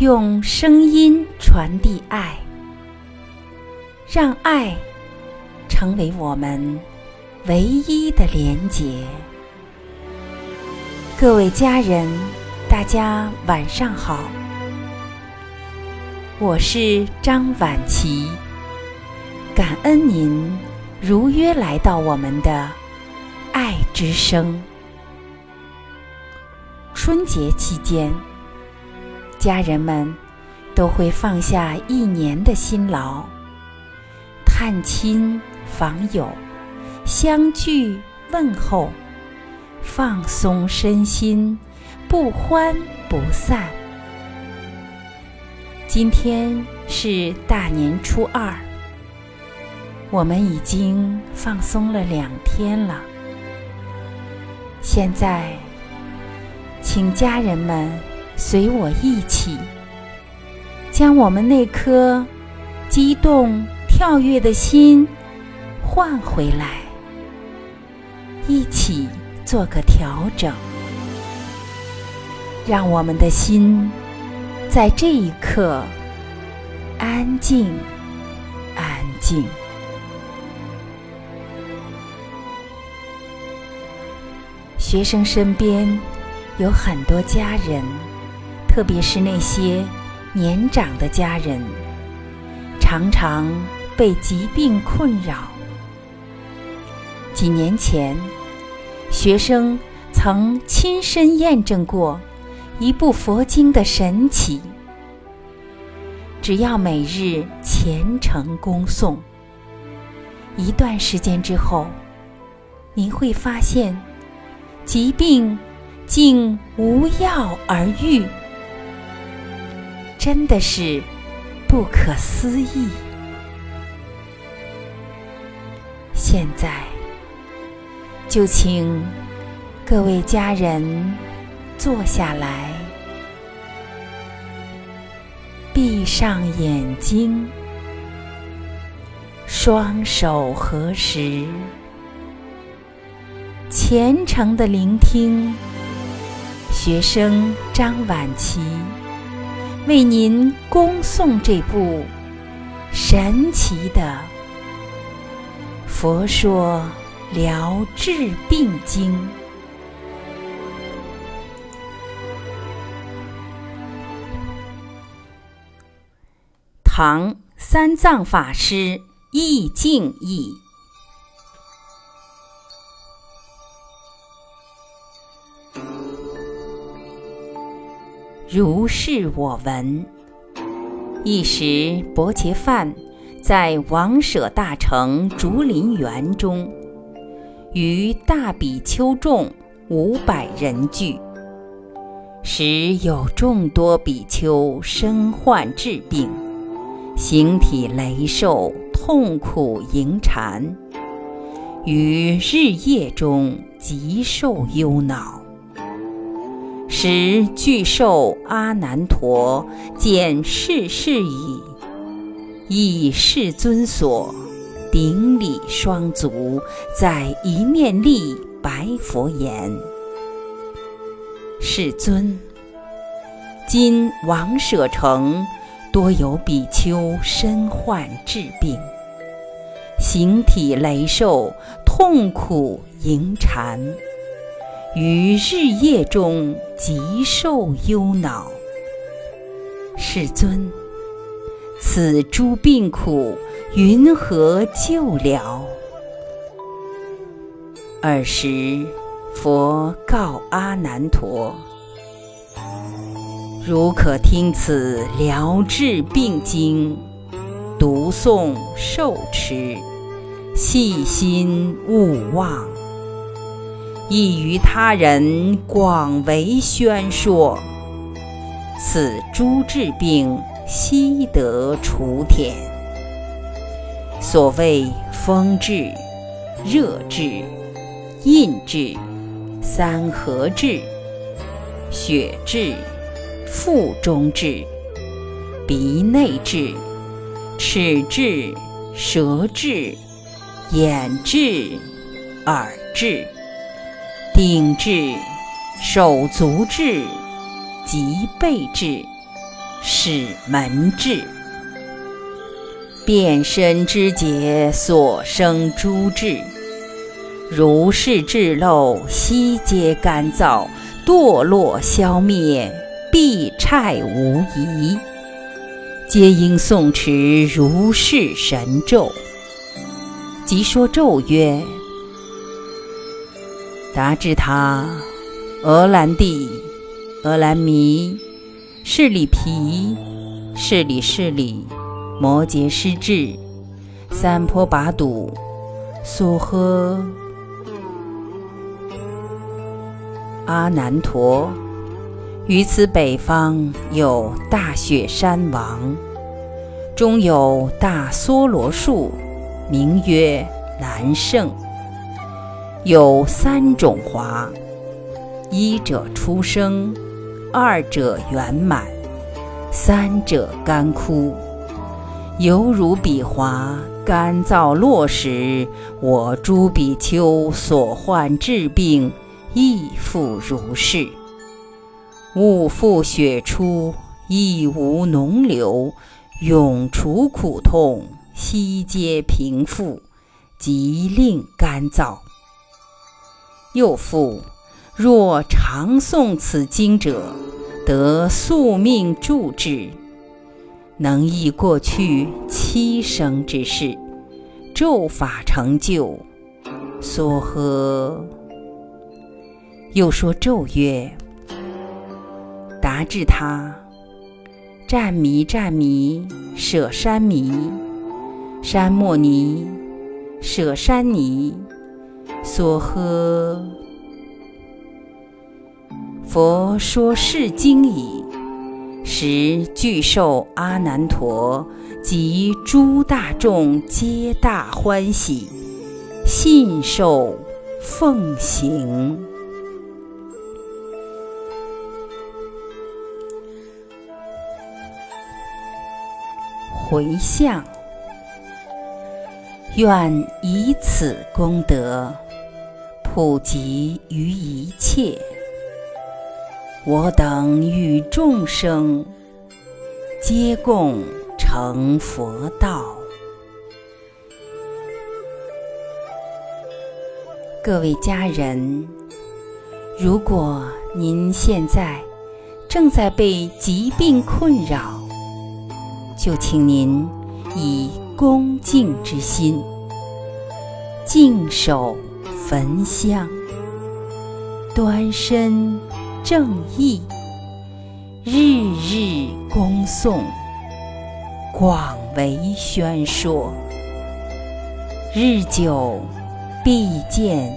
用声音传递爱，让爱成为我们唯一的连结。各位家人，大家晚上好，我是张婉琪，感恩您如约来到我们的爱之声。春节期间。家人们都会放下一年的辛劳，探亲访友，相聚问候，放松身心，不欢不散。今天是大年初二，我们已经放松了两天了。现在，请家人们。随我一起，将我们那颗激动跳跃的心换回来，一起做个调整，让我们的心在这一刻安静、安静。学生身边有很多家人。特别是那些年长的家人，常常被疾病困扰。几年前，学生曾亲身验证过一部佛经的神奇。只要每日虔诚恭诵，一段时间之后，您会发现疾病竟无药而愈。真的是不可思议！现在就请各位家人坐下来，闭上眼睛，双手合十，虔诚的聆听学生张晚琪。为您恭送这部神奇的《佛说疗治病经》。唐三藏法师意境译。如是我闻。一时，伯伽梵在王舍大城竹林园中，与大比丘众五百人聚。时有众多比丘身患治病，形体羸瘦，痛苦迎缠，于日夜中极受忧恼。时巨兽阿难陀见世事矣，以世尊所顶礼双足，在一面立白佛言：“世尊，今王舍城多有比丘身患治病，形体羸瘦，痛苦迎缠。”于日夜中极受忧恼，世尊，此诸病苦云何救疗？尔时，佛告阿难陀：“如可听此疗治病经，读诵受持，细心勿忘。”亦于他人广为宣说，此诸治病悉得除舔。所谓风治、热治、印治、三合治、血治、腹中治、鼻内治、齿治、舌治、眼治、耳治。顶治、手足治、脊背治、是门至。变身之节所生诸智，如是智漏悉皆干燥，堕落消灭，必差无疑。皆应诵持如是神咒。即说咒曰：达智他，俄兰帝，俄兰弥，势利皮，势利势利。摩羯失智，三坡拔堵，苏诃阿难陀。于此北方有大雪山王，中有大梭罗树，名曰南胜。有三种华：一者出生，二者圆满，三者干枯。犹如彼华干燥落时，我诸比丘所患治病，亦复如是。物复血出，亦无脓流，永除苦痛，悉皆平复，即令干燥。又复，若常诵此经者，得宿命助之。能忆过去七生之事，咒法成就，所呵。又说咒曰：达至他，战弥战弥，舍山弥，山莫尼，舍山尼，所呵。佛说是经已。时具受阿难陀及诸大众皆大欢喜，信受奉行。回向，愿以此功德普及于一切。我等与众生皆共成佛道。各位家人，如果您现在正在被疾病困扰，就请您以恭敬之心，静守焚香，端身。正义，日日恭诵，广为宣说，日久必见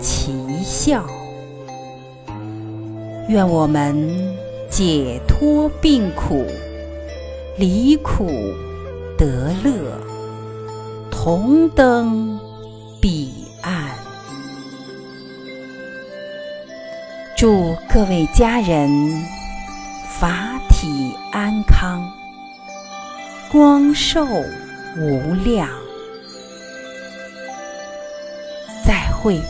奇效。愿我们解脱病苦，离苦得乐，同登彼祝各位家人法体安康，光寿无量。再会。